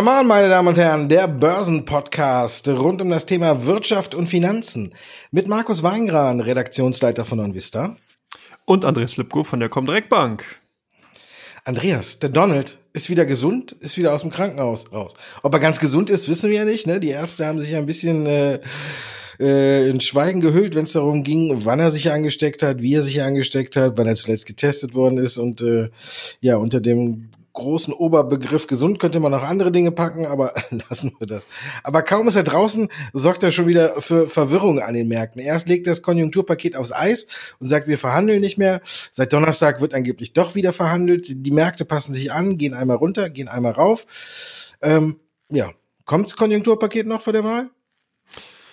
Come on, meine Damen und Herren, der Börsenpodcast rund um das Thema Wirtschaft und Finanzen mit Markus Weingran, Redaktionsleiter von OnVista. Und Andreas Lipko von der Comdirect Bank. Andreas, der Donald ist wieder gesund, ist wieder aus dem Krankenhaus raus. Ob er ganz gesund ist, wissen wir ja nicht. Ne? Die Ärzte haben sich ja ein bisschen äh, äh, in Schweigen gehüllt, wenn es darum ging, wann er sich angesteckt hat, wie er sich angesteckt hat, wann er zuletzt getestet worden ist und äh, ja unter dem großen Oberbegriff gesund könnte man noch andere Dinge packen, aber lassen wir das. Aber kaum ist er draußen, sorgt er schon wieder für Verwirrung an den Märkten. Erst legt das Konjunkturpaket aufs Eis und sagt, wir verhandeln nicht mehr. Seit Donnerstag wird angeblich doch wieder verhandelt. Die Märkte passen sich an, gehen einmal runter, gehen einmal rauf. Ähm, ja, kommt das Konjunkturpaket noch vor der Wahl?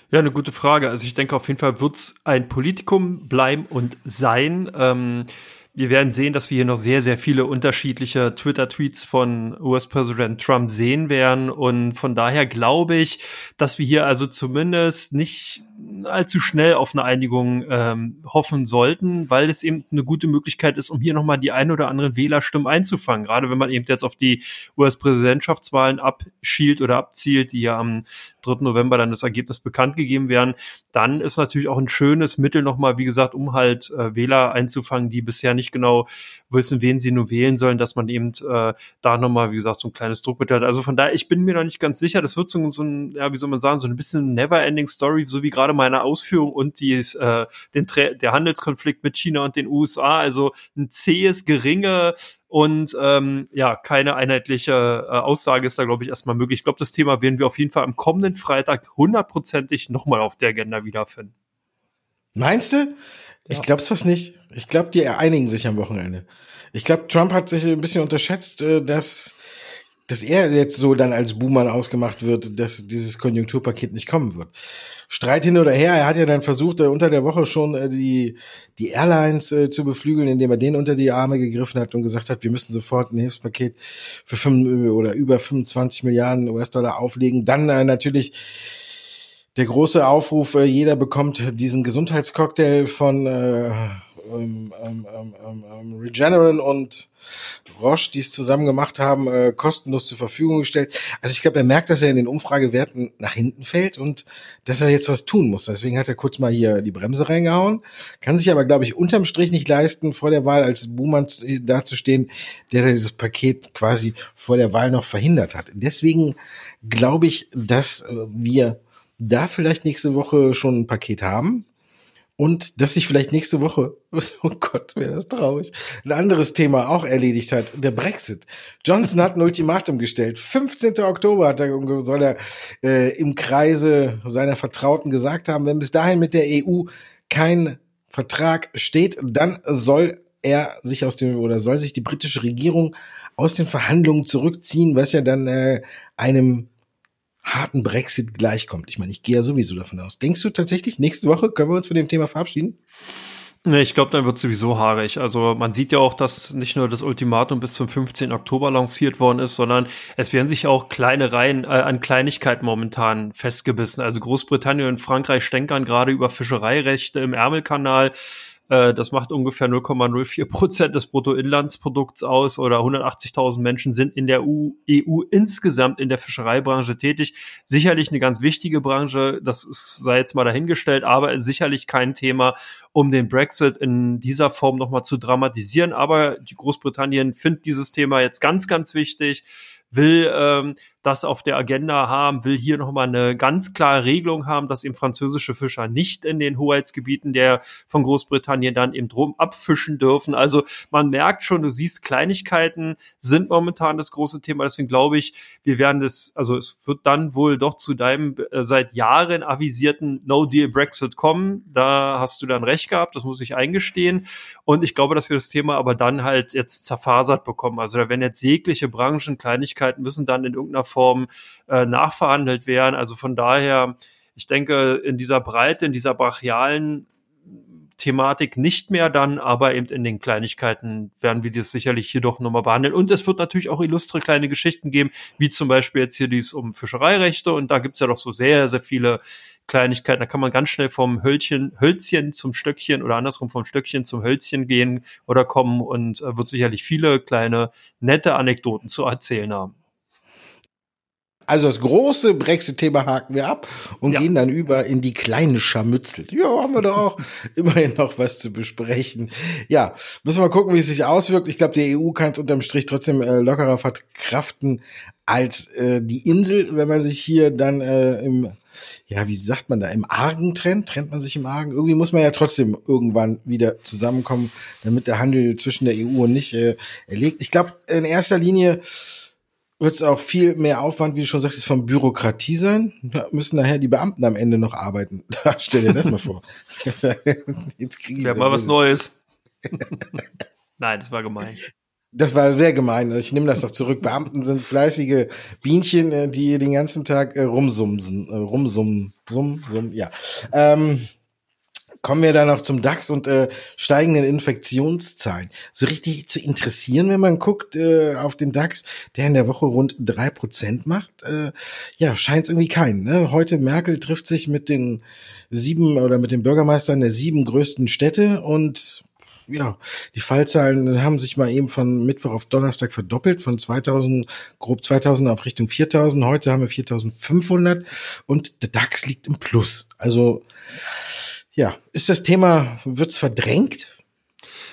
Ja, eine gute Frage. Also ich denke, auf jeden Fall wird es ein Politikum bleiben und sein. Ähm, wir werden sehen, dass wir hier noch sehr, sehr viele unterschiedliche Twitter-Tweets von US-Präsident Trump sehen werden. Und von daher glaube ich, dass wir hier also zumindest nicht allzu schnell auf eine Einigung ähm, hoffen sollten, weil es eben eine gute Möglichkeit ist, um hier nochmal die ein oder anderen Wählerstimmen einzufangen. Gerade wenn man eben jetzt auf die US-Präsidentschaftswahlen abschielt oder abzielt, die ja am 3. November dann das Ergebnis bekannt gegeben werden, dann ist natürlich auch ein schönes Mittel nochmal, wie gesagt, um halt äh, Wähler einzufangen, die bisher nicht genau wissen, wen sie nur wählen sollen, dass man eben äh, da nochmal, wie gesagt, so ein kleines Druckmittel hat. Also von daher, ich bin mir noch nicht ganz sicher, das wird so, so ein, ja, wie soll man sagen, so ein bisschen never-ending Story, so wie gerade meine Ausführung und die, äh, den, der Handelskonflikt mit China und den USA, also ein zähes, geringe und ähm, ja, keine einheitliche äh, Aussage ist da, glaube ich, erstmal möglich. Ich glaube, das Thema werden wir auf jeden Fall am kommenden Freitag hundertprozentig nochmal auf der Agenda wiederfinden. Meinst du? Ich glaube es fast nicht. Ich glaube, die einigen sich am Wochenende. Ich glaube, Trump hat sich ein bisschen unterschätzt, äh, dass, dass er jetzt so dann als Buhmann ausgemacht wird, dass dieses Konjunkturpaket nicht kommen wird. Streit hin oder her, er hat ja dann versucht, äh, unter der Woche schon äh, die, die Airlines zu beflügeln, indem er denen unter die Arme gegriffen hat und gesagt hat, wir müssen sofort ein Hilfspaket für fünf oder über 25 Milliarden US-Dollar auflegen. Dann natürlich der große Aufruf, äh, jeder bekommt diesen Gesundheitscocktail von äh, ähm, ähm, ähm, ähm, Regeneron und Roche, die es zusammen gemacht haben, äh, kostenlos zur Verfügung gestellt. Also ich glaube, er merkt, dass er in den Umfragewerten nach hinten fällt und dass er jetzt was tun muss. Deswegen hat er kurz mal hier die Bremse reingehauen, kann sich aber, glaube ich, unterm Strich nicht leisten, vor der Wahl als Buhmann dazustehen, der das Paket quasi vor der Wahl noch verhindert hat. Deswegen glaube ich, dass äh, wir da vielleicht nächste Woche schon ein Paket haben und dass sich vielleicht nächste Woche, oh Gott, wäre das traurig, ein anderes Thema auch erledigt hat, der Brexit. Johnson hat ein Ultimatum gestellt. 15. Oktober hat er, soll er äh, im Kreise seiner Vertrauten gesagt haben, wenn bis dahin mit der EU kein Vertrag steht, dann soll er sich aus dem oder soll sich die britische Regierung aus den Verhandlungen zurückziehen, was ja dann äh, einem harten Brexit gleichkommt. Ich meine, ich gehe ja sowieso davon aus. Denkst du tatsächlich, nächste Woche können wir uns von dem Thema verabschieden? Nee, ich glaube, dann wird sowieso haarig. Also man sieht ja auch, dass nicht nur das Ultimatum bis zum 15. Oktober lanciert worden ist, sondern es werden sich auch kleine Reihen äh, an Kleinigkeiten momentan festgebissen. Also Großbritannien und Frankreich stänkern gerade über Fischereirechte im Ärmelkanal. Äh, das macht ungefähr 0,04 Prozent des Bruttoinlandsprodukts aus oder 180.000 Menschen sind in der EU, EU insgesamt in der Fischereibranche tätig. Sicherlich eine ganz wichtige Branche, das ist, sei jetzt mal dahingestellt, aber sicherlich kein Thema, um den Brexit in dieser Form nochmal zu dramatisieren. Aber die Großbritannien findet dieses Thema jetzt ganz, ganz wichtig will ähm, das auf der Agenda haben, will hier nochmal eine ganz klare Regelung haben, dass eben französische Fischer nicht in den Hoheitsgebieten der von Großbritannien dann eben drum abfischen dürfen. Also man merkt schon, du siehst, Kleinigkeiten sind momentan das große Thema. Deswegen glaube ich, wir werden das, also es wird dann wohl doch zu deinem äh, seit Jahren avisierten No-Deal-Brexit kommen. Da hast du dann recht gehabt, das muss ich eingestehen. Und ich glaube, dass wir das Thema aber dann halt jetzt zerfasert bekommen. Also da werden jetzt jegliche Branchen, Kleinigkeiten müssen dann in irgendeiner Form äh, nachverhandelt werden. Also von daher, ich denke, in dieser Breite, in dieser brachialen Thematik nicht mehr dann, aber eben in den Kleinigkeiten werden wir das sicherlich hier doch nochmal behandeln. Und es wird natürlich auch illustre kleine Geschichten geben, wie zum Beispiel jetzt hier dies um Fischereirechte. Und da gibt's ja doch so sehr, sehr viele Kleinigkeiten. Da kann man ganz schnell vom Hölzchen, Hölzchen zum Stöckchen oder andersrum vom Stöckchen zum Hölzchen gehen oder kommen und äh, wird sicherlich viele kleine nette Anekdoten zu erzählen haben. Also das große Brexit-Thema haken wir ab und ja. gehen dann über in die kleinen Scharmützel. Ja, haben wir doch auch immerhin noch was zu besprechen. Ja, müssen wir gucken, wie es sich auswirkt. Ich glaube, die EU kann es unterm Strich trotzdem äh, lockerer verkraften als äh, die Insel, wenn man sich hier dann äh, im ja, wie sagt man da, im Argen trennt? Trennt man sich im Argen? Irgendwie muss man ja trotzdem irgendwann wieder zusammenkommen, damit der Handel zwischen der EU und nicht äh, erlegt. Ich glaube, in erster Linie wird es auch viel mehr Aufwand, wie du schon sagtest, von Bürokratie sein. Da müssen nachher die Beamten am Ende noch arbeiten. Da stell dir das mal vor. Jetzt kriege ich ja, mal was Neues. Nein, das war gemein. Das war sehr gemein. Ich nehme das doch zurück. Beamten sind fleißige Bienchen, äh, die den ganzen Tag äh, rumsumsen, äh, rumsummen, summ, summ, ja. Ähm, kommen wir dann noch zum DAX und äh, steigenden Infektionszahlen. So richtig zu interessieren, wenn man guckt äh, auf den DAX, der in der Woche rund drei Prozent macht, äh, ja, scheint es irgendwie keinen. Ne? Heute Merkel trifft sich mit den sieben oder mit den Bürgermeistern der sieben größten Städte und ja, die Fallzahlen haben sich mal eben von Mittwoch auf Donnerstag verdoppelt, von 2000, grob 2000 auf Richtung 4000. Heute haben wir 4500 und der DAX liegt im Plus. Also, ja, ist das Thema, wird's verdrängt?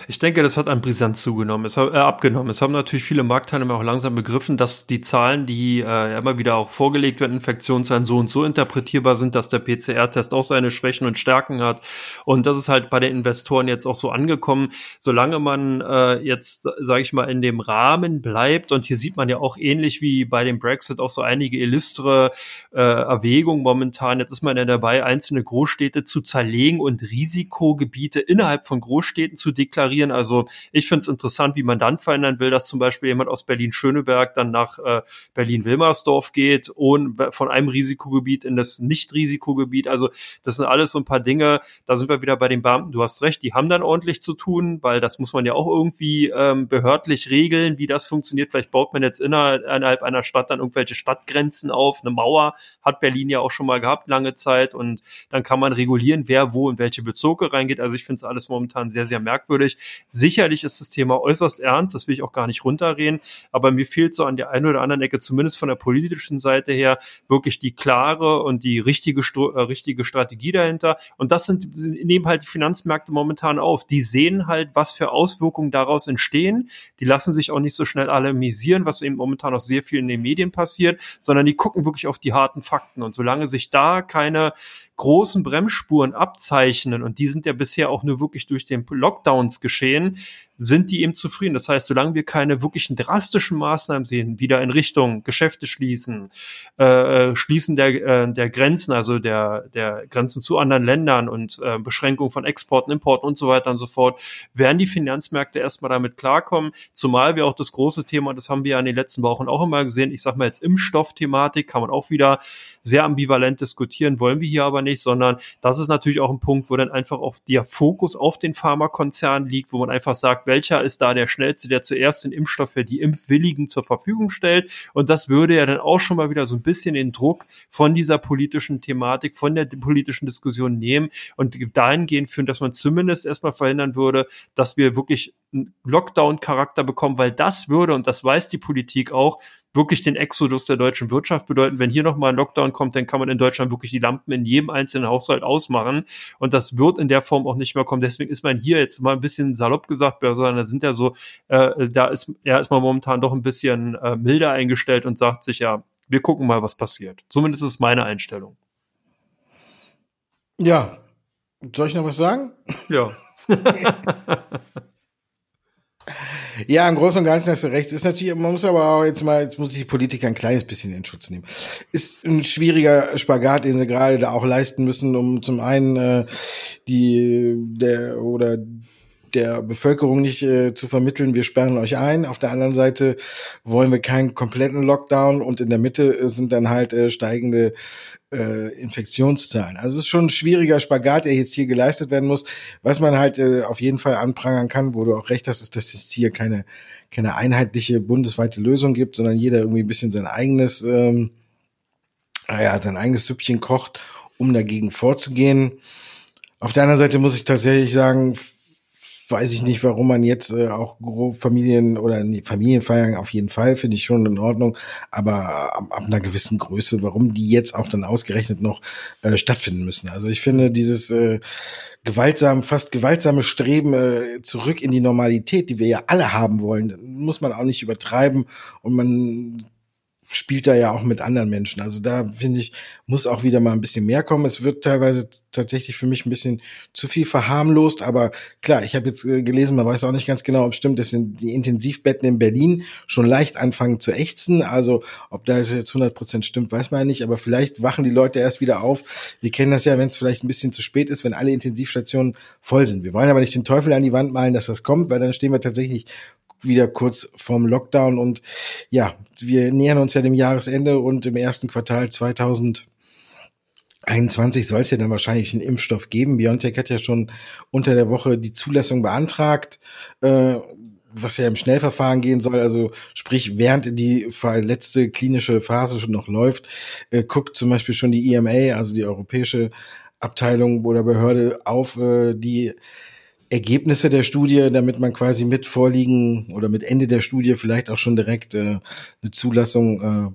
Ich denke, das hat an Brisanz zugenommen, es hat, äh, abgenommen. Es haben natürlich viele Marktteilnehmer auch langsam begriffen, dass die Zahlen, die äh, immer wieder auch vorgelegt werden, Infektionszahlen so und so interpretierbar sind, dass der PCR-Test auch seine Schwächen und Stärken hat. Und das ist halt bei den Investoren jetzt auch so angekommen. Solange man äh, jetzt, sage ich mal, in dem Rahmen bleibt, und hier sieht man ja auch ähnlich wie bei dem Brexit auch so einige illustre äh, Erwägungen momentan. Jetzt ist man ja dabei, einzelne Großstädte zu zerlegen und Risikogebiete innerhalb von Großstädten zu deklarieren generieren. Also ich finde es interessant, wie man dann verändern will, dass zum Beispiel jemand aus Berlin-Schöneberg dann nach äh, Berlin-Wilmersdorf geht und von einem Risikogebiet in das Nicht-Risikogebiet. Also das sind alles so ein paar Dinge. Da sind wir wieder bei den Beamten. Du hast recht, die haben dann ordentlich zu tun, weil das muss man ja auch irgendwie ähm, behördlich regeln, wie das funktioniert. Vielleicht baut man jetzt innerhalb einer Stadt dann irgendwelche Stadtgrenzen auf. Eine Mauer hat Berlin ja auch schon mal gehabt lange Zeit und dann kann man regulieren, wer wo in welche Bezirke reingeht. Also ich finde es alles momentan sehr, sehr merkwürdig. Sicherlich ist das Thema äußerst ernst, das will ich auch gar nicht runterreden, aber mir fehlt so an der einen oder anderen Ecke, zumindest von der politischen Seite her, wirklich die klare und die richtige, äh, richtige Strategie dahinter. Und das sind, nehmen halt die Finanzmärkte momentan auf. Die sehen halt, was für Auswirkungen daraus entstehen. Die lassen sich auch nicht so schnell alarmisieren, was eben momentan auch sehr viel in den Medien passiert, sondern die gucken wirklich auf die harten Fakten. Und solange sich da keine großen Bremsspuren abzeichnen, und die sind ja bisher auch nur wirklich durch den Lockdowns geschehen, sind die eben zufrieden. Das heißt, solange wir keine wirklichen drastischen Maßnahmen sehen, wieder in Richtung Geschäfte schließen, äh, Schließen der, äh, der Grenzen, also der, der Grenzen zu anderen Ländern und äh, Beschränkung von Exporten, Importen und so weiter und so fort, werden die Finanzmärkte erstmal damit klarkommen. Zumal wir auch das große Thema, das haben wir ja in den letzten Wochen auch immer gesehen, ich sag mal jetzt Impfstoffthematik, kann man auch wieder sehr ambivalent diskutieren, wollen wir hier aber nicht, sondern das ist natürlich auch ein Punkt, wo dann einfach auch der Fokus auf den Pharmakonzern liegt, wo man einfach sagt, welcher ist da der schnellste, der zuerst den Impfstoff für die Impfwilligen zur Verfügung stellt. Und das würde ja dann auch schon mal wieder so ein bisschen den Druck von dieser politischen Thematik, von der politischen Diskussion nehmen und dahingehend führen, dass man zumindest erstmal verhindern würde, dass wir wirklich einen Lockdown-Charakter bekommen, weil das würde, und das weiß die Politik auch, wirklich den Exodus der deutschen Wirtschaft bedeuten. Wenn hier nochmal ein Lockdown kommt, dann kann man in Deutschland wirklich die Lampen in jedem einzelnen Haushalt ausmachen. Und das wird in der Form auch nicht mehr kommen. Deswegen ist man hier jetzt mal ein bisschen salopp gesagt, sondern da sind ja so, äh, da ist, ja, ist man momentan doch ein bisschen äh, milder eingestellt und sagt sich ja, wir gucken mal, was passiert. Zumindest ist es meine Einstellung. Ja. Soll ich noch was sagen? Ja. Ja, im Großen und Ganzen hast du recht. Ist natürlich, man muss aber auch jetzt mal, jetzt muss die Politiker ein kleines bisschen in Schutz nehmen. Ist ein schwieriger Spagat, den sie gerade da auch leisten müssen, um zum einen äh, die der oder der Bevölkerung nicht äh, zu vermitteln, wir sperren euch ein. Auf der anderen Seite wollen wir keinen kompletten Lockdown und in der Mitte sind dann halt äh, steigende äh, Infektionszahlen. Also es ist schon ein schwieriger Spagat, der jetzt hier geleistet werden muss. Was man halt äh, auf jeden Fall anprangern kann, wo du auch recht hast, ist, dass es hier keine, keine einheitliche bundesweite Lösung gibt, sondern jeder irgendwie ein bisschen sein eigenes, ähm, ja, sein eigenes Süppchen kocht, um dagegen vorzugehen. Auf der anderen Seite muss ich tatsächlich sagen, weiß ich nicht, warum man jetzt äh, auch Familien oder nee, Familienfeiern auf jeden Fall finde ich schon in Ordnung, aber ab, ab, einer gewissen Größe, warum die jetzt auch dann ausgerechnet noch äh, stattfinden müssen. Also ich finde dieses äh, gewaltsam, fast gewaltsame Streben äh, zurück in die Normalität, die wir ja alle haben wollen, muss man auch nicht übertreiben und man spielt da ja auch mit anderen Menschen. Also da finde ich, muss auch wieder mal ein bisschen mehr kommen. Es wird teilweise tatsächlich für mich ein bisschen zu viel verharmlost, aber klar, ich habe jetzt äh, gelesen, man weiß auch nicht ganz genau, ob stimmt, dass die Intensivbetten in Berlin schon leicht anfangen zu ächzen. Also ob da jetzt 100 Prozent stimmt, weiß man ja nicht, aber vielleicht wachen die Leute erst wieder auf. Wir kennen das ja, wenn es vielleicht ein bisschen zu spät ist, wenn alle Intensivstationen voll sind. Wir wollen aber nicht den Teufel an die Wand malen, dass das kommt, weil dann stehen wir tatsächlich wieder kurz vorm Lockdown und ja, wir nähern uns ja dem Jahresende und im ersten Quartal 2021 soll es ja dann wahrscheinlich einen Impfstoff geben. BioNTech hat ja schon unter der Woche die Zulassung beantragt, äh, was ja im Schnellverfahren gehen soll. Also sprich, während die letzte klinische Phase schon noch läuft, äh, guckt zum Beispiel schon die EMA, also die europäische Abteilung oder Behörde auf äh, die Ergebnisse der Studie, damit man quasi mit Vorliegen oder mit Ende der Studie vielleicht auch schon direkt äh, eine Zulassung äh,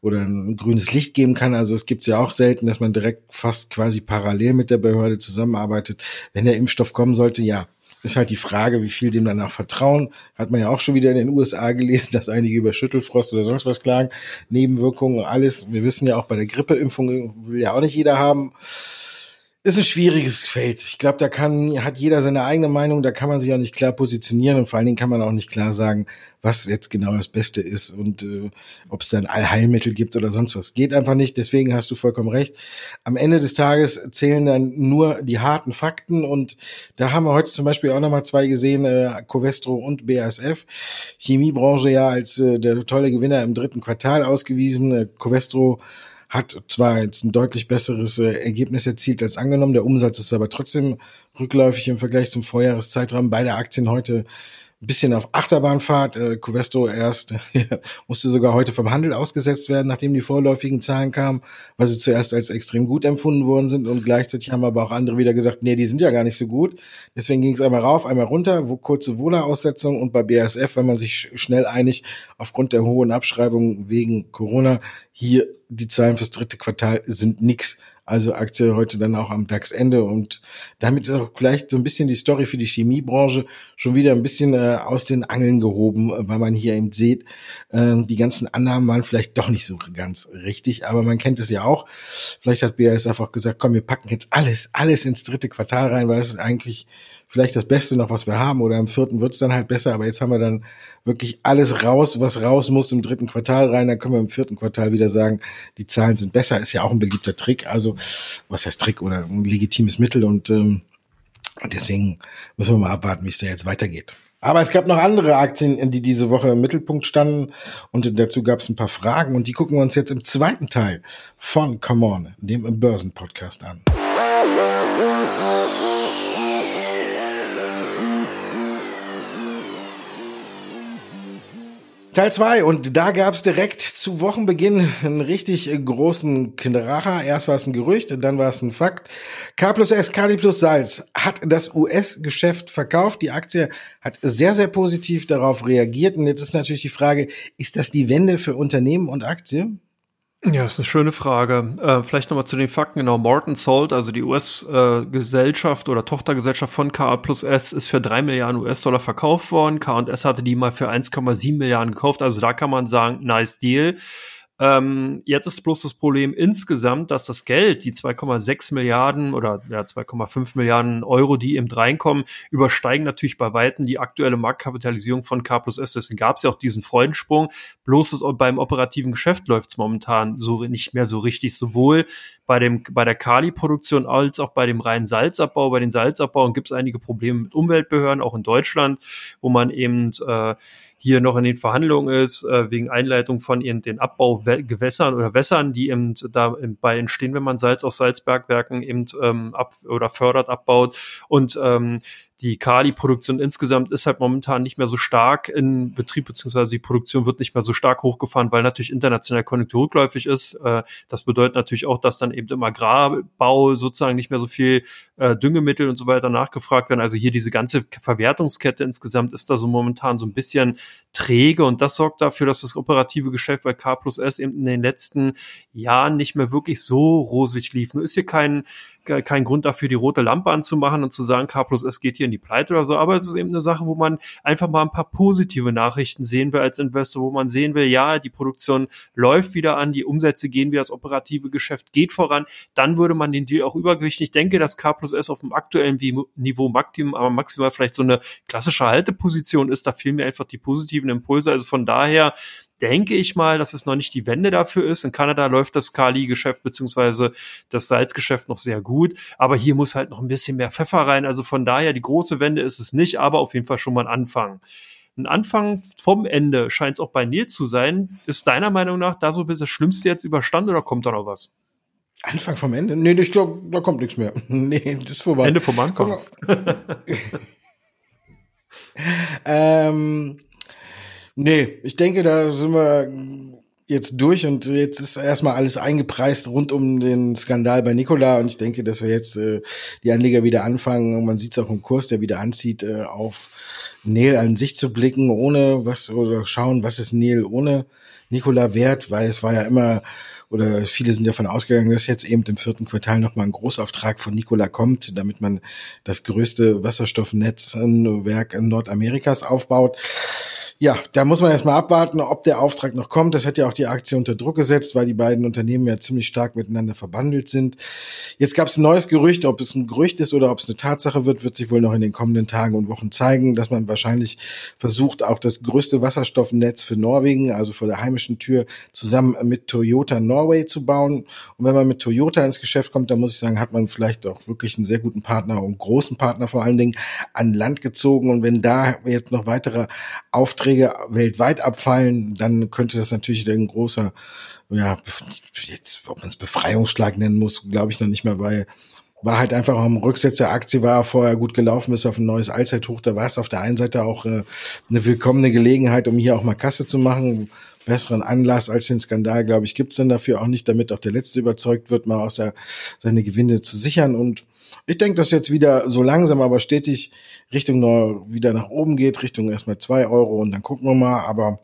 oder ein grünes Licht geben kann. Also es gibt ja auch selten, dass man direkt fast quasi parallel mit der Behörde zusammenarbeitet. Wenn der Impfstoff kommen sollte, ja, ist halt die Frage, wie viel dem danach vertrauen. Hat man ja auch schon wieder in den USA gelesen, dass einige über Schüttelfrost oder sonst was klagen. Nebenwirkungen, alles. Wir wissen ja auch bei der Grippeimpfung will ja auch nicht jeder haben ist ein schwieriges Feld. Ich glaube, da kann, hat jeder seine eigene Meinung, da kann man sich auch nicht klar positionieren und vor allen Dingen kann man auch nicht klar sagen, was jetzt genau das Beste ist und äh, ob es dann Allheilmittel gibt oder sonst was. Geht einfach nicht, deswegen hast du vollkommen recht. Am Ende des Tages zählen dann nur die harten Fakten und da haben wir heute zum Beispiel auch nochmal zwei gesehen, äh, Covestro und BASF. Chemiebranche ja als äh, der tolle Gewinner im dritten Quartal ausgewiesen. Äh, Covestro hat zwar jetzt ein deutlich besseres äh, Ergebnis erzielt als angenommen, der Umsatz ist aber trotzdem rückläufig im Vergleich zum Vorjahreszeitraum. Beide Aktien heute ein bisschen auf Achterbahnfahrt. Äh, Covestro erst musste sogar heute vom Handel ausgesetzt werden, nachdem die vorläufigen Zahlen kamen, weil sie zuerst als extrem gut empfunden worden sind und gleichzeitig haben aber auch andere wieder gesagt, nee, die sind ja gar nicht so gut. Deswegen ging es einmal rauf, einmal runter, wo kurze Wohler-Aussetzung und bei BASF, wenn man sich schnell einigt, aufgrund der hohen Abschreibung wegen Corona, hier die Zahlen fürs dritte Quartal sind nix. Also Aktie heute dann auch am DAX-Ende und damit ist auch vielleicht so ein bisschen die Story für die Chemiebranche schon wieder ein bisschen äh, aus den Angeln gehoben, weil man hier eben sieht, äh, die ganzen Annahmen waren vielleicht doch nicht so ganz richtig, aber man kennt es ja auch. Vielleicht hat BASF auch gesagt, komm, wir packen jetzt alles, alles ins dritte Quartal rein, weil es ist eigentlich vielleicht das Beste noch, was wir haben. Oder im vierten wird's dann halt besser. Aber jetzt haben wir dann wirklich alles raus, was raus muss im dritten Quartal rein. Dann können wir im vierten Quartal wieder sagen, die Zahlen sind besser. Ist ja auch ein beliebter Trick. Also was heißt Trick oder ein legitimes Mittel. Und ähm, deswegen müssen wir mal abwarten, wie es da jetzt weitergeht. Aber es gab noch andere Aktien, die diese Woche im Mittelpunkt standen und dazu gab es ein paar Fragen und die gucken wir uns jetzt im zweiten Teil von Come On, dem Börsenpodcast an. Teil 2 und da gab es direkt zu Wochenbeginn einen richtig großen Kinderracher. Erst war es ein Gerücht, dann war es ein Fakt. K plus S, Kali plus Salz hat das US-Geschäft verkauft. Die Aktie hat sehr, sehr positiv darauf reagiert. Und jetzt ist natürlich die Frage, ist das die Wende für Unternehmen und Aktien? Ja, ist eine schöne Frage. Äh, vielleicht nochmal zu den Fakten. Genau, Morton Salt, also die US-Gesellschaft äh, oder Tochtergesellschaft von KA plus S, ist für drei Milliarden US-Dollar verkauft worden. K&S hatte die mal für 1,7 Milliarden gekauft. Also da kann man sagen, nice Deal. Ähm, jetzt ist bloß das Problem insgesamt, dass das Geld, die 2,6 Milliarden oder ja, 2,5 Milliarden Euro, die eben reinkommen, übersteigen natürlich bei Weitem die aktuelle Marktkapitalisierung von K plus S. Deswegen gab es ja auch diesen Freudensprung. Bloß das, beim operativen Geschäft läuft es momentan so nicht mehr so richtig, sowohl bei dem bei der Kali-Produktion als auch bei dem reinen Salzabbau. Bei den Salzabbauen gibt es einige Probleme mit Umweltbehörden, auch in Deutschland, wo man eben äh, hier noch in den Verhandlungen ist, äh, wegen Einleitung von ihren, den Abbaugewässern oder Wässern, die eben dabei entstehen, wenn man Salz aus Salzbergwerken eben ähm, ab oder fördert, abbaut. Und ähm, die Kali-Produktion insgesamt ist halt momentan nicht mehr so stark in Betrieb, beziehungsweise die Produktion wird nicht mehr so stark hochgefahren, weil natürlich international Konjunktur rückläufig ist. Äh, das bedeutet natürlich auch, dass dann eben im Agrarbau sozusagen nicht mehr so viel äh, Düngemittel und so weiter nachgefragt werden. Also hier diese ganze Verwertungskette insgesamt ist da so momentan so ein bisschen träge und das sorgt dafür, dass das operative Geschäft bei K plus S eben in den letzten Jahren nicht mehr wirklich so rosig lief. Nur ist hier kein, kein Grund dafür, die rote Lampe anzumachen und zu sagen, K plus S geht hier in die Pleite oder so, aber es ist eben eine Sache, wo man einfach mal ein paar positive Nachrichten sehen will als Investor, wo man sehen will, ja, die Produktion läuft wieder an, die Umsätze gehen wie das operative Geschäft geht voran, dann würde man den Deal auch übergewichten. Ich denke, dass K plus S auf dem aktuellen Niveau Maximum, aber maximal vielleicht so eine klassische Halteposition ist, da fehlen mir einfach die positiven Impulse. Also von daher denke ich mal, dass es noch nicht die Wende dafür ist. In Kanada läuft das Kali-Geschäft beziehungsweise das Salzgeschäft noch sehr gut, aber hier muss halt noch ein bisschen mehr Pfeffer rein. Also von daher, die große Wende ist es nicht, aber auf jeden Fall schon mal ein Anfang. Ein Anfang vom Ende scheint es auch bei Neil zu sein. Ist deiner Meinung nach da so das Schlimmste jetzt überstanden oder kommt da noch was? Anfang vom Ende? Nee, ich glaube, da kommt nichts mehr. Nee, das ist vorbei. Ende vom Anfang. ähm, Nee, ich denke, da sind wir jetzt durch und jetzt ist erstmal alles eingepreist rund um den Skandal bei Nikola. Und ich denke, dass wir jetzt äh, die Anleger wieder anfangen. Und man sieht es auch im Kurs, der wieder anzieht, äh, auf Neil an sich zu blicken, ohne was oder schauen, was ist Neil ohne Nikola wert, weil es war ja immer oder viele sind davon ausgegangen, dass jetzt eben im vierten Quartal nochmal ein Großauftrag von Nikola kommt, damit man das größte Wasserstoffnetzwerk in Nordamerikas aufbaut ja, da muss man erstmal abwarten, ob der Auftrag noch kommt. Das hat ja auch die Aktie unter Druck gesetzt, weil die beiden Unternehmen ja ziemlich stark miteinander verbandelt sind. Jetzt gab es ein neues Gerücht, ob es ein Gerücht ist oder ob es eine Tatsache wird, wird sich wohl noch in den kommenden Tagen und Wochen zeigen, dass man wahrscheinlich versucht, auch das größte Wasserstoffnetz für Norwegen, also vor der heimischen Tür, zusammen mit Toyota Norway zu bauen. Und wenn man mit Toyota ins Geschäft kommt, dann muss ich sagen, hat man vielleicht auch wirklich einen sehr guten Partner und großen Partner vor allen Dingen an Land gezogen. Und wenn da jetzt noch weitere Aufträge Aufträge weltweit abfallen, dann könnte das natürlich ein großer, ja, jetzt, ob man es Befreiungsschlag nennen muss, glaube ich noch nicht mehr, weil war halt einfach am Rücksetzer der Aktie war vorher gut gelaufen, bis auf ein neues Allzeithoch. Da war es auf der einen Seite auch äh, eine willkommene Gelegenheit, um hier auch mal Kasse zu machen. Besseren Anlass als den Skandal, glaube ich, gibt's dann dafür auch nicht, damit auch der Letzte überzeugt wird, mal aus der, seine Gewinne zu sichern. Und ich denke, dass jetzt wieder so langsam, aber stetig Richtung wieder nach oben geht, Richtung erstmal zwei Euro und dann gucken wir mal. Aber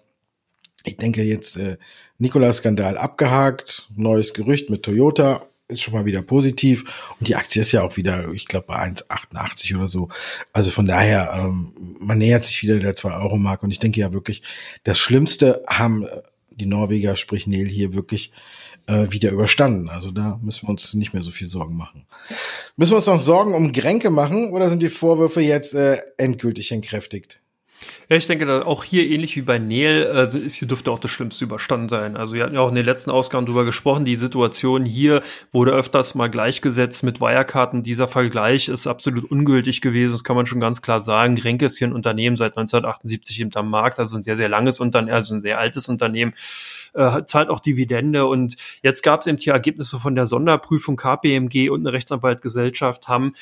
ich denke jetzt äh, Nikola-Skandal abgehakt, neues Gerücht mit Toyota ist schon mal wieder positiv und die Aktie ist ja auch wieder, ich glaube, bei 1,88 oder so. Also von daher, ähm, man nähert sich wieder der 2-Euro-Mark und ich denke ja wirklich, das Schlimmste haben die Norweger, sprich Neil, hier wirklich äh, wieder überstanden. Also da müssen wir uns nicht mehr so viel Sorgen machen. Müssen wir uns noch Sorgen um Gränke machen oder sind die Vorwürfe jetzt äh, endgültig entkräftigt? Ja, ich denke, auch hier ähnlich wie bei Neil äh, ist hier dürfte auch das Schlimmste überstanden sein. Also wir hatten ja auch in den letzten Ausgaben drüber gesprochen. Die Situation hier wurde öfters mal gleichgesetzt mit Wirekarten. Dieser Vergleich ist absolut ungültig gewesen. Das kann man schon ganz klar sagen. Grenke ist hier ein Unternehmen seit 1978 eben am Markt, also ein sehr, sehr langes Unternehmen, also ein sehr altes Unternehmen äh, zahlt auch Dividende. Und jetzt gab es eben die Ergebnisse von der Sonderprüfung KPMG und eine Rechtsanwaltgesellschaft haben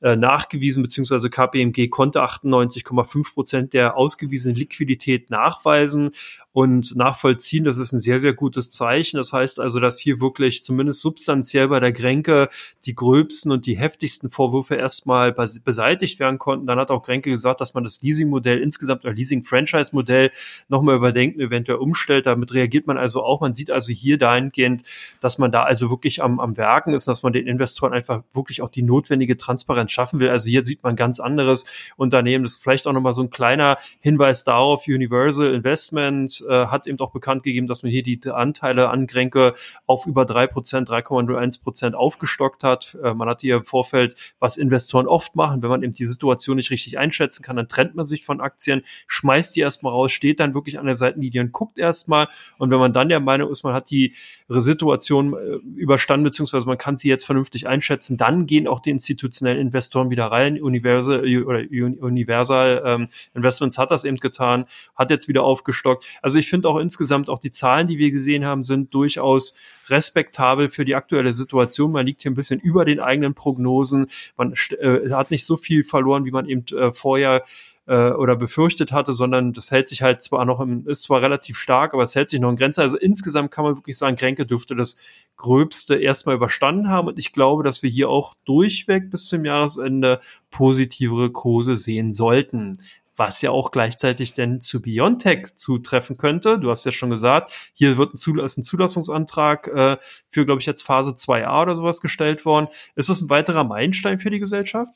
äh, nachgewiesen, beziehungsweise KPMG konnte 98,5 Prozent der ausgewiesenen Liquidität nachweisen und nachvollziehen. Das ist ein sehr, sehr gutes Zeichen. Das heißt also, dass hier wirklich zumindest substanziell bei der Grenke die gröbsten und die heftigsten Vorwürfe erstmal beseitigt werden konnten. Dann hat auch Grenke gesagt, dass man das Leasing-Modell insgesamt oder Leasing-Franchise-Modell nochmal überdenken, eventuell umstellt. Damit reagiert man also auch. Man sieht also hier dahingehend, dass man da also wirklich am, am Werken ist, dass man den Investoren einfach wirklich auch die notwendige Transparenz schaffen will. Also hier sieht man ganz anderes Unternehmen. Das ist vielleicht auch nochmal so ein kleiner Hinweis darauf. Universal Investment äh, hat eben auch bekannt gegeben, dass man hier die Anteile an Grenke auf über drei Prozent, 3,01 Prozent aufgestockt hat. Äh, man hat hier im Vorfeld, was Investoren oft machen, wenn man eben die Situation nicht richtig einschätzen kann, dann trennt man sich von Aktien, schmeißt die erstmal raus, steht dann wirklich an der Seitenlinie und guckt erstmal. Und wenn man dann der Meinung ist, man hat die Situation äh, überstanden, beziehungsweise man kann sie jetzt vernünftig einschätzen, dann gehen auch die institutionellen Investoren wieder rein. Universal oder Universal ähm, Investments hat das eben getan, hat jetzt wieder aufgestockt. Also ich finde auch insgesamt auch die Zahlen, die wir gesehen haben, sind durchaus respektabel für die aktuelle Situation. Man liegt hier ein bisschen über den eigenen Prognosen. Man äh, hat nicht so viel verloren, wie man eben äh, vorher äh, oder befürchtet hatte, sondern das hält sich halt zwar noch im, ist zwar relativ stark, aber es hält sich noch in Grenze. Also insgesamt kann man wirklich sagen, Kränke dürfte das Gröbste erstmal überstanden haben und ich glaube, dass wir hier auch durchweg bis zum Jahresende positivere Kurse sehen sollten was ja auch gleichzeitig denn zu Biontech zutreffen könnte. Du hast ja schon gesagt, hier wird ein, Zulass ein Zulassungsantrag äh, für, glaube ich, jetzt Phase 2a oder sowas gestellt worden. Ist das ein weiterer Meilenstein für die Gesellschaft?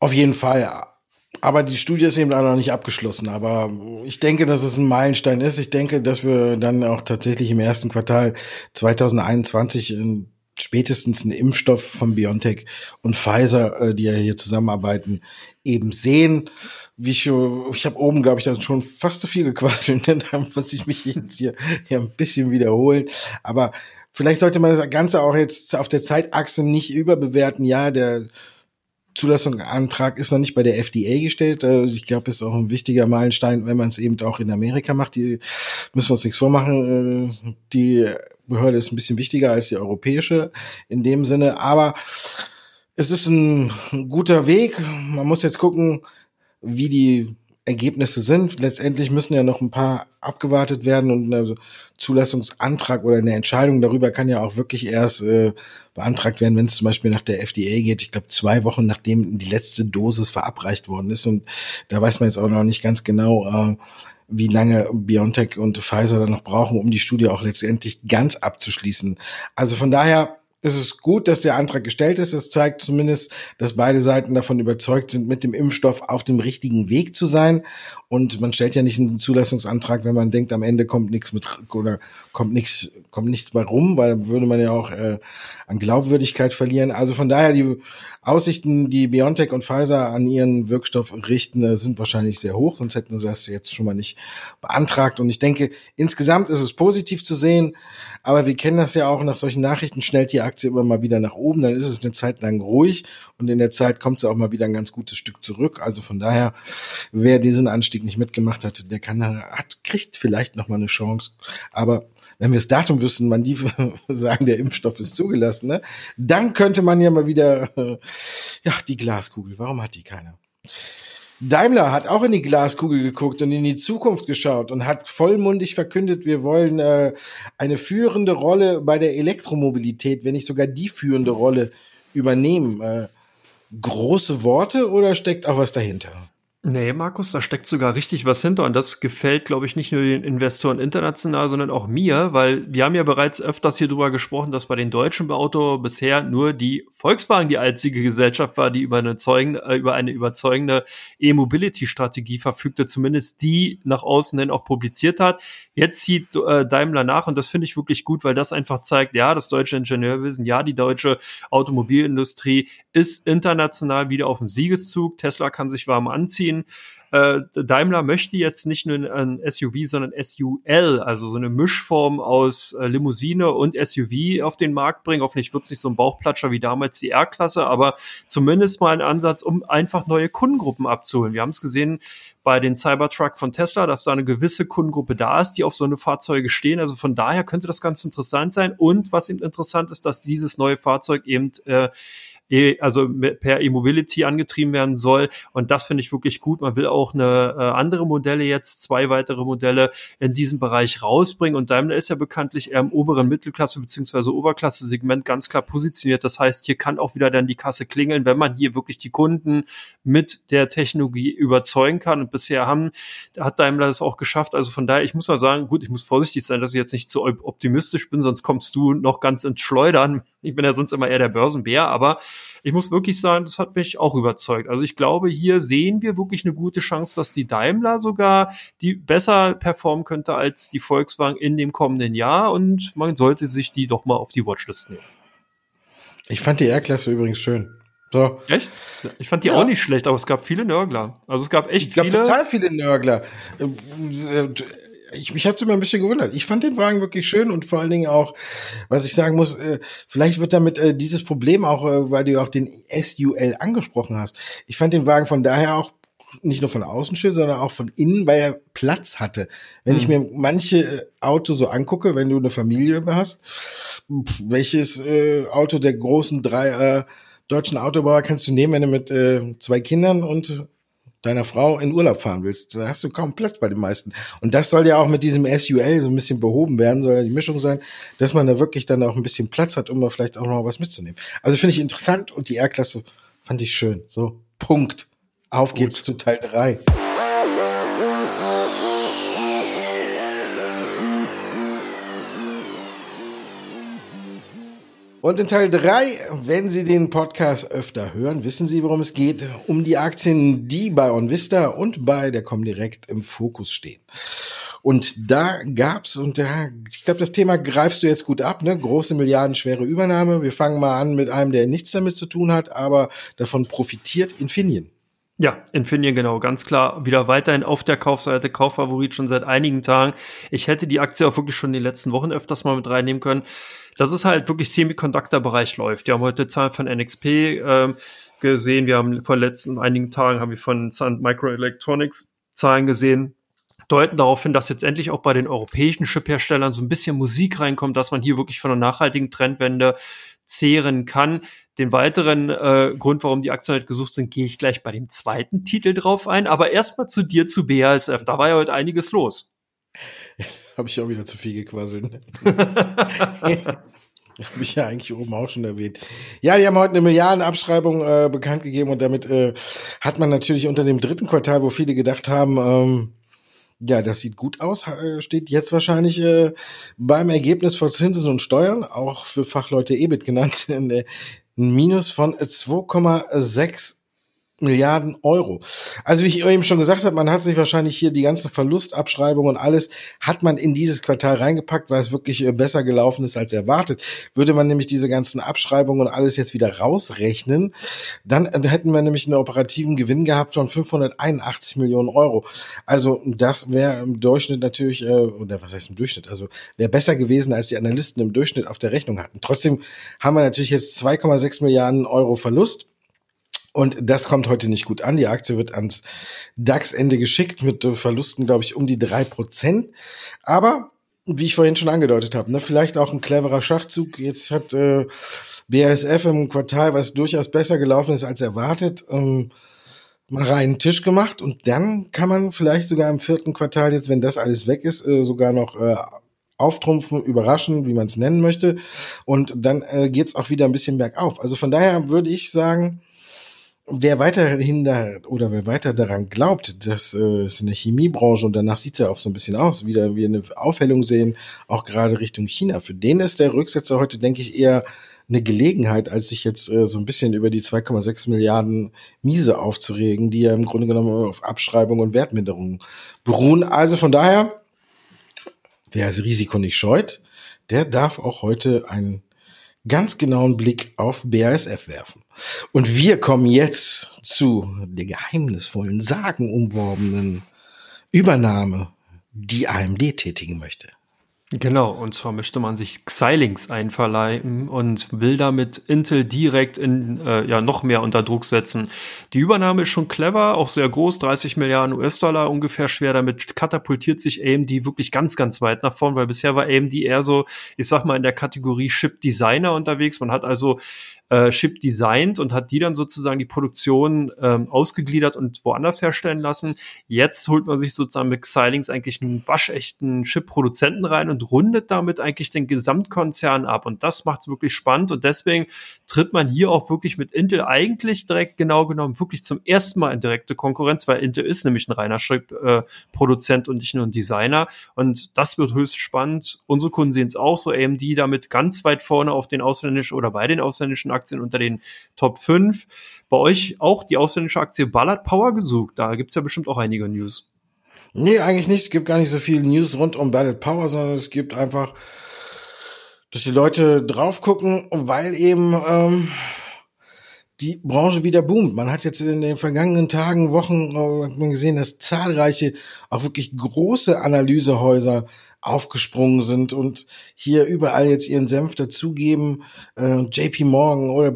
Auf jeden Fall. Aber die Studie ist eben auch noch nicht abgeschlossen. Aber ich denke, dass es ein Meilenstein ist. Ich denke, dass wir dann auch tatsächlich im ersten Quartal 2021 spätestens einen Impfstoff von BioNTech und Pfizer, äh, die ja hier zusammenarbeiten, eben sehen. Wie ich, ich habe oben, glaube ich, dann schon fast zu viel gequatscht, dann muss ich mich jetzt hier, hier ein bisschen wiederholen. Aber vielleicht sollte man das Ganze auch jetzt auf der Zeitachse nicht überbewerten. Ja, der Zulassungsantrag ist noch nicht bei der FDA gestellt. Also ich glaube, ist auch ein wichtiger Meilenstein, wenn man es eben auch in Amerika macht. Die müssen wir uns nichts vormachen. Äh, die Behörde ist ein bisschen wichtiger als die europäische in dem Sinne. Aber es ist ein guter Weg. Man muss jetzt gucken, wie die Ergebnisse sind. Letztendlich müssen ja noch ein paar abgewartet werden und ein Zulassungsantrag oder eine Entscheidung darüber kann ja auch wirklich erst äh, beantragt werden, wenn es zum Beispiel nach der FDA geht. Ich glaube, zwei Wochen nachdem die letzte Dosis verabreicht worden ist. Und da weiß man jetzt auch noch nicht ganz genau, äh, wie lange BioNTech und Pfizer dann noch brauchen, um die Studie auch letztendlich ganz abzuschließen. Also von daher es ist gut, dass der Antrag gestellt ist. Es zeigt zumindest, dass beide Seiten davon überzeugt sind, mit dem Impfstoff auf dem richtigen Weg zu sein. Und man stellt ja nicht einen Zulassungsantrag, wenn man denkt, am Ende kommt nichts mit oder kommt nichts, kommt nichts bei rum, weil dann würde man ja auch äh, an Glaubwürdigkeit verlieren. Also von daher die Aussichten, die BioNTech und Pfizer an ihren Wirkstoff richten, äh, sind wahrscheinlich sehr hoch, sonst hätten sie das jetzt schon mal nicht beantragt. Und ich denke, insgesamt ist es positiv zu sehen, aber wir kennen das ja auch, nach solchen Nachrichten schnellt die Aktie immer mal wieder nach oben, dann ist es eine Zeit lang ruhig und in der Zeit kommt sie auch mal wieder ein ganz gutes Stück zurück. Also von daher, wer diesen Anstieg nicht mitgemacht hat, der kann, hat, kriegt vielleicht noch mal eine Chance. Aber wenn wir das Datum wüssten, wann die sagen, der Impfstoff ist zugelassen, ne, dann könnte man ja mal wieder, ja, die Glaskugel, warum hat die keiner? Daimler hat auch in die Glaskugel geguckt und in die Zukunft geschaut und hat vollmundig verkündet, wir wollen äh, eine führende Rolle bei der Elektromobilität, wenn nicht sogar die führende Rolle übernehmen. Äh, große Worte oder steckt auch was dahinter? Nee, Markus, da steckt sogar richtig was hinter und das gefällt, glaube ich, nicht nur den Investoren international, sondern auch mir, weil wir haben ja bereits öfters hier drüber gesprochen, dass bei den deutschen Auto bisher nur die Volkswagen die einzige Gesellschaft war, die über eine, zeugende, äh, über eine überzeugende E-Mobility-Strategie verfügte, zumindest die nach außen hin auch publiziert hat. Jetzt zieht äh, Daimler nach und das finde ich wirklich gut, weil das einfach zeigt, ja, das deutsche Ingenieurwesen, ja, die deutsche Automobilindustrie ist international wieder auf dem Siegeszug. Tesla kann sich warm anziehen sehen, äh, Daimler möchte jetzt nicht nur ein SUV, sondern SUL, also so eine Mischform aus äh, Limousine und SUV auf den Markt bringen. Hoffentlich wird es nicht so ein Bauchplatscher wie damals die R-Klasse, aber zumindest mal ein Ansatz, um einfach neue Kundengruppen abzuholen. Wir haben es gesehen bei den Cybertruck von Tesla, dass da eine gewisse Kundengruppe da ist, die auf so eine Fahrzeuge stehen. Also von daher könnte das ganz interessant sein. Und was eben interessant ist, dass dieses neue Fahrzeug eben äh, E, also per E-Mobility angetrieben werden soll. Und das finde ich wirklich gut. Man will auch eine äh, andere Modelle jetzt, zwei weitere Modelle in diesem Bereich rausbringen. Und Daimler ist ja bekanntlich eher im oberen Mittelklasse bzw. Oberklasse-Segment ganz klar positioniert. Das heißt, hier kann auch wieder dann die Kasse klingeln, wenn man hier wirklich die Kunden mit der Technologie überzeugen kann. Und bisher haben, hat Daimler das auch geschafft. Also von daher, ich muss mal sagen, gut, ich muss vorsichtig sein, dass ich jetzt nicht zu optimistisch bin, sonst kommst du noch ganz ins Schleudern. Ich bin ja sonst immer eher der Börsenbär, aber ich muss wirklich sagen, das hat mich auch überzeugt. Also ich glaube, hier sehen wir wirklich eine gute Chance, dass die Daimler sogar die besser performen könnte als die Volkswagen in dem kommenden Jahr und man sollte sich die doch mal auf die Watchlist nehmen. Ich fand die R-Klasse übrigens schön. So. Echt? Ich fand die ja. auch nicht schlecht, aber es gab viele Nörgler. Also es gab echt ich glaub, viele. total viele Nörgler. Ich, mich hat es immer ein bisschen gewundert. Ich fand den Wagen wirklich schön und vor allen Dingen auch, was ich sagen muss, äh, vielleicht wird damit äh, dieses Problem auch, äh, weil du auch den SUL angesprochen hast. Ich fand den Wagen von daher auch nicht nur von außen schön, sondern auch von innen, weil er Platz hatte. Wenn mhm. ich mir manche äh, Auto so angucke, wenn du eine Familie hast, welches äh, Auto der großen drei äh, deutschen Autobauer kannst du nehmen, wenn du mit äh, zwei Kindern und deiner Frau in Urlaub fahren willst. Da hast du kaum Platz bei den meisten. Und das soll ja auch mit diesem SUL so ein bisschen behoben werden, soll ja die Mischung sein, dass man da wirklich dann auch ein bisschen Platz hat, um da vielleicht auch noch was mitzunehmen. Also finde ich interessant und die R-Klasse fand ich schön. So, Punkt. Auf Gut. geht's zu Teil 3. Und in Teil 3, wenn Sie den Podcast öfter hören, wissen Sie, worum es geht. Um die Aktien, die bei OnVista und bei der Comdirect im Fokus stehen. Und da gab's, und da, ich glaube, das Thema greifst du jetzt gut ab, ne? Große milliardenschwere Übernahme. Wir fangen mal an mit einem, der nichts damit zu tun hat, aber davon profitiert Infineon. Ja, Infineon genau, ganz klar. Wieder weiterhin auf der Kaufseite, Kauffavorit schon seit einigen Tagen. Ich hätte die Aktie auch wirklich schon in den letzten Wochen öfters mal mit reinnehmen können. Das ist halt wirklich Semiconductor-Bereich läuft. Wir haben heute Zahlen von NXP ähm, gesehen. Wir haben vor letzten einigen Tagen haben wir von Sun Microelectronics Zahlen gesehen deuten darauf hin, dass jetzt endlich auch bei den europäischen Chip-Herstellern so ein bisschen Musik reinkommt, dass man hier wirklich von einer nachhaltigen Trendwende zehren kann. Den weiteren äh, Grund, warum die Aktien heute gesucht sind, gehe ich gleich bei dem zweiten Titel drauf ein. Aber erstmal zu dir, zu BASF. Da war ja heute einiges los. Habe ich auch wieder zu viel gequasselt. Habe ich ja eigentlich oben auch schon erwähnt. Ja, die haben heute eine Milliardenabschreibung äh, bekannt gegeben und damit äh, hat man natürlich unter dem dritten Quartal, wo viele gedacht haben, ähm, ja, das sieht gut aus, äh, steht jetzt wahrscheinlich äh, beim Ergebnis vor Zinsen und Steuern, auch für Fachleute EBIT genannt, ein Minus von 2,6 Milliarden Euro. Also wie ich eben schon gesagt habe, man hat sich wahrscheinlich hier die ganzen Verlustabschreibungen und alles hat man in dieses Quartal reingepackt, weil es wirklich äh, besser gelaufen ist als erwartet. Würde man nämlich diese ganzen Abschreibungen und alles jetzt wieder rausrechnen, dann äh, hätten wir nämlich einen operativen Gewinn gehabt von 581 Millionen Euro. Also das wäre im Durchschnitt natürlich, äh, oder was heißt im Durchschnitt, also wäre besser gewesen, als die Analysten im Durchschnitt auf der Rechnung hatten. Trotzdem haben wir natürlich jetzt 2,6 Milliarden Euro Verlust. Und das kommt heute nicht gut an. Die Aktie wird ans DAX-Ende geschickt mit Verlusten, glaube ich, um die drei Prozent. Aber wie ich vorhin schon angedeutet habe, ne, vielleicht auch ein cleverer Schachzug. Jetzt hat äh, BASF im Quartal, was durchaus besser gelaufen ist als erwartet, ähm, mal reinen Tisch gemacht und dann kann man vielleicht sogar im vierten Quartal, jetzt wenn das alles weg ist, äh, sogar noch äh, auftrumpfen, überraschen, wie man es nennen möchte. Und dann äh, geht es auch wieder ein bisschen bergauf. Also von daher würde ich sagen, wer weiterhin da oder wer weiter daran glaubt, dass äh, es in der Chemiebranche und danach sieht es ja auch so ein bisschen aus, wieder wir eine Aufhellung sehen, auch gerade Richtung China. Für den ist der Rücksetzer heute, denke ich, eher eine Gelegenheit, als sich jetzt äh, so ein bisschen über die 2,6 Milliarden Miese aufzuregen, die ja im Grunde genommen auf Abschreibung und Wertminderung beruhen. Also von daher, wer das Risiko nicht scheut, der darf auch heute einen ganz genauen Blick auf BASF werfen. Und wir kommen jetzt zu der geheimnisvollen, sagenumworbenen Übernahme, die AMD tätigen möchte. Genau, und zwar möchte man sich Xilinx einverleiben und will damit Intel direkt in äh, ja noch mehr unter Druck setzen. Die Übernahme ist schon clever, auch sehr groß, 30 Milliarden US-Dollar ungefähr schwer. Damit katapultiert sich AMD wirklich ganz, ganz weit nach vorn, weil bisher war AMD eher so, ich sag mal, in der Kategorie Chip Designer unterwegs. Man hat also äh, Chip designt und hat die dann sozusagen die Produktion ähm, ausgegliedert und woanders herstellen lassen. Jetzt holt man sich sozusagen mit Xilinx eigentlich einen waschechten Chip-Produzenten rein und rundet damit eigentlich den Gesamtkonzern ab. Und das macht es wirklich spannend und deswegen tritt man hier auch wirklich mit Intel eigentlich direkt genau genommen wirklich zum ersten Mal in direkte Konkurrenz, weil Intel ist nämlich ein reiner Chip-Produzent und nicht nur ein Designer. Und das wird höchst spannend. Unsere Kunden sehen es auch so, AMD damit ganz weit vorne auf den ausländischen oder bei den ausländischen Aktien unter den Top 5. Bei euch auch die ausländische Aktie Ballard Power gesucht. Da gibt es ja bestimmt auch einige News. Nee, eigentlich nicht. Es gibt gar nicht so viel News rund um Ballard Power, sondern es gibt einfach, dass die Leute drauf gucken, weil eben ähm, die Branche wieder boomt. Man hat jetzt in den vergangenen Tagen, Wochen äh, gesehen, dass zahlreiche, auch wirklich große Analysehäuser aufgesprungen sind und hier überall jetzt ihren Senf dazugeben. Äh, JP Morgan oder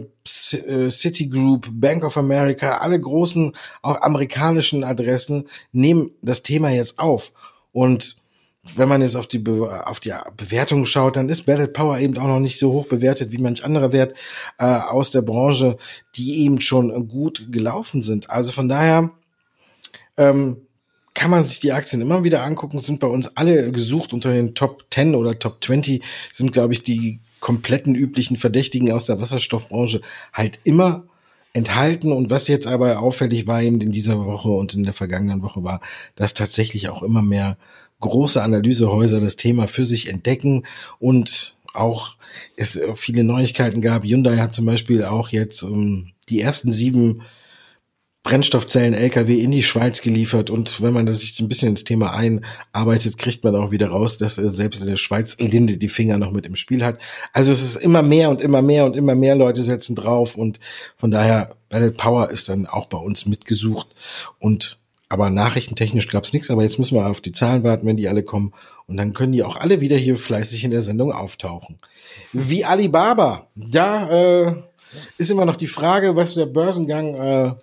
äh, Citigroup, Bank of America, alle großen, auch amerikanischen Adressen nehmen das Thema jetzt auf. Und wenn man jetzt auf die, Be auf die Bewertung schaut, dann ist Battle Power eben auch noch nicht so hoch bewertet wie manch anderer Wert äh, aus der Branche, die eben schon gut gelaufen sind. Also von daher ähm, kann man sich die Aktien immer wieder angucken, sind bei uns alle gesucht unter den Top 10 oder Top 20, sind, glaube ich, die kompletten üblichen Verdächtigen aus der Wasserstoffbranche halt immer enthalten. Und was jetzt aber auffällig war eben in dieser Woche und in der vergangenen Woche war, dass tatsächlich auch immer mehr große Analysehäuser das Thema für sich entdecken und auch es viele Neuigkeiten gab. Hyundai hat zum Beispiel auch jetzt um, ähm, die ersten sieben Brennstoffzellen-LKW in die Schweiz geliefert und wenn man das sich ein bisschen ins Thema einarbeitet, kriegt man auch wieder raus, dass selbst in der Schweiz Linde die Finger noch mit im Spiel hat. Also es ist immer mehr und immer mehr und immer mehr Leute setzen drauf und von daher Battle Power ist dann auch bei uns mitgesucht und aber nachrichtentechnisch gab's nichts, aber jetzt müssen wir auf die Zahlen warten, wenn die alle kommen. Und dann können die auch alle wieder hier fleißig in der Sendung auftauchen. Wie Alibaba. Da äh, ist immer noch die Frage, was der Börsengang äh,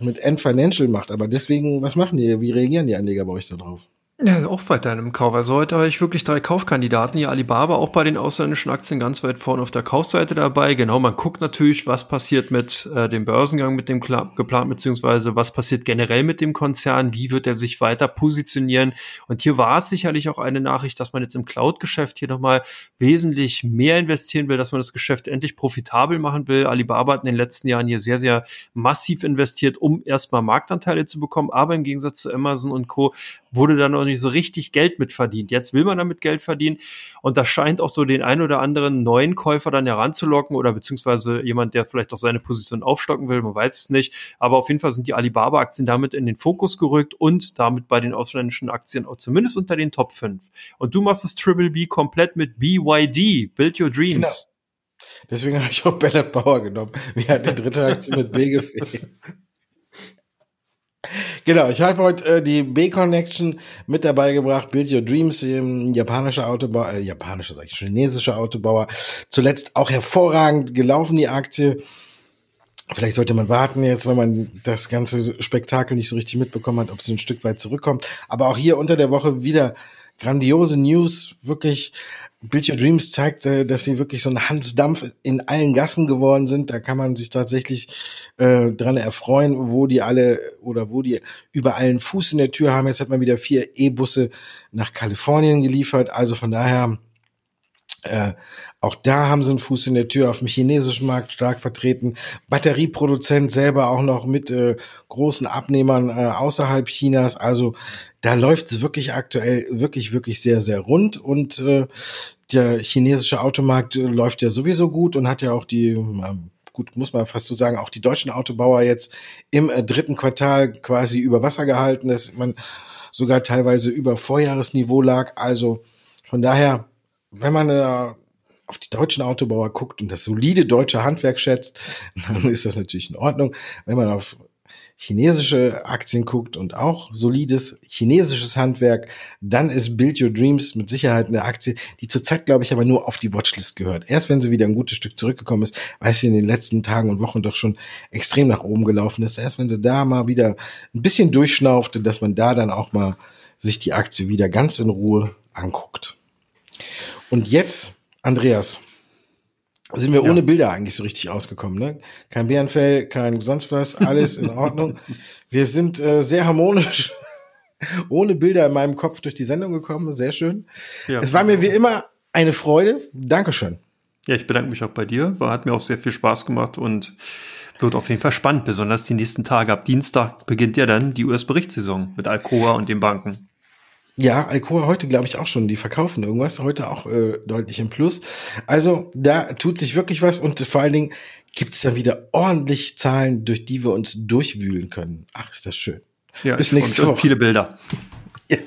mit End Financial macht. Aber deswegen, was machen die? Wie reagieren die Anleger bei euch darauf? Ja, auch weiter im Kauf. Also heute habe ich wirklich drei Kaufkandidaten. Hier Alibaba auch bei den ausländischen Aktien ganz weit vorne auf der Kaufseite dabei. Genau, man guckt natürlich, was passiert mit äh, dem Börsengang, mit dem geplant, beziehungsweise was passiert generell mit dem Konzern, wie wird er sich weiter positionieren. Und hier war es sicherlich auch eine Nachricht, dass man jetzt im Cloud-Geschäft hier nochmal wesentlich mehr investieren will, dass man das Geschäft endlich profitabel machen will. Alibaba hat in den letzten Jahren hier sehr, sehr massiv investiert, um erstmal Marktanteile zu bekommen. Aber im Gegensatz zu Amazon und Co. wurde dann noch nicht so richtig Geld mit verdient. Jetzt will man damit Geld verdienen und das scheint auch so den ein oder anderen neuen Käufer dann heranzulocken oder beziehungsweise jemand, der vielleicht auch seine Position aufstocken will, man weiß es nicht. Aber auf jeden Fall sind die Alibaba-Aktien damit in den Fokus gerückt und damit bei den ausländischen Aktien auch zumindest unter den Top 5. Und du machst das Triple B komplett mit BYD, Build Your Dreams. Genau. Deswegen habe ich auch Ballard Power genommen. Mir hat die dritte Aktie mit B gefehlt. Genau, ich habe heute äh, die B-Connection mit dabei gebracht, Build Your Dreams, ähm, japanischer Autobauer, äh, japanischer, sag ich, chinesischer Autobauer. Zuletzt auch hervorragend gelaufen, die Aktie. Vielleicht sollte man warten jetzt, wenn man das ganze Spektakel nicht so richtig mitbekommen hat, ob sie ein Stück weit zurückkommt. Aber auch hier unter der Woche wieder grandiose News, wirklich Build Your Dreams zeigt, äh, dass sie wirklich so ein Hansdampf in allen Gassen geworden sind. Da kann man sich tatsächlich äh, dran erfreuen, wo die alle oder wo die überall einen Fuß in der Tür haben. Jetzt hat man wieder vier E-Busse nach Kalifornien geliefert. Also von daher äh, auch da haben sie einen Fuß in der Tür auf dem chinesischen Markt stark vertreten. Batterieproduzent selber auch noch mit äh, großen Abnehmern äh, außerhalb Chinas. Also da läuft es wirklich aktuell wirklich, wirklich sehr, sehr rund. Und äh, der chinesische Automarkt äh, läuft ja sowieso gut und hat ja auch die, gut, muss man fast so sagen, auch die deutschen Autobauer jetzt im äh, dritten Quartal quasi über Wasser gehalten, dass man sogar teilweise über Vorjahresniveau lag. Also von daher, wenn man äh, auf die deutschen Autobauer guckt und das solide deutsche Handwerk schätzt, dann ist das natürlich in Ordnung. Wenn man auf chinesische Aktien guckt und auch solides chinesisches Handwerk, dann ist Build Your Dreams mit Sicherheit eine Aktie, die zurzeit, glaube ich, aber nur auf die Watchlist gehört. Erst wenn sie wieder ein gutes Stück zurückgekommen ist, weil sie in den letzten Tagen und Wochen doch schon extrem nach oben gelaufen ist. Erst wenn sie da mal wieder ein bisschen durchschnaufte, dass man da dann auch mal sich die Aktie wieder ganz in Ruhe anguckt. Und jetzt Andreas, sind wir ja. ohne Bilder eigentlich so richtig ausgekommen, ne? Kein Bärenfell, kein sonst was, alles in Ordnung. wir sind äh, sehr harmonisch ohne Bilder in meinem Kopf durch die Sendung gekommen, sehr schön. Ja. Es war mir wie immer eine Freude. Dankeschön. Ja, ich bedanke mich auch bei dir. War, hat mir auch sehr viel Spaß gemacht und wird auf jeden Fall spannend, besonders die nächsten Tage. Ab Dienstag beginnt ja dann die US-Berichtssaison mit Alcoa und den Banken. Ja, Alcoa heute glaube ich auch schon, die verkaufen irgendwas, heute auch äh, deutlich im Plus. Also da tut sich wirklich was und vor allen Dingen gibt es dann wieder ordentlich Zahlen, durch die wir uns durchwühlen können. Ach, ist das schön. Ja, Bis nächste Woche. Viele Bilder. Ja.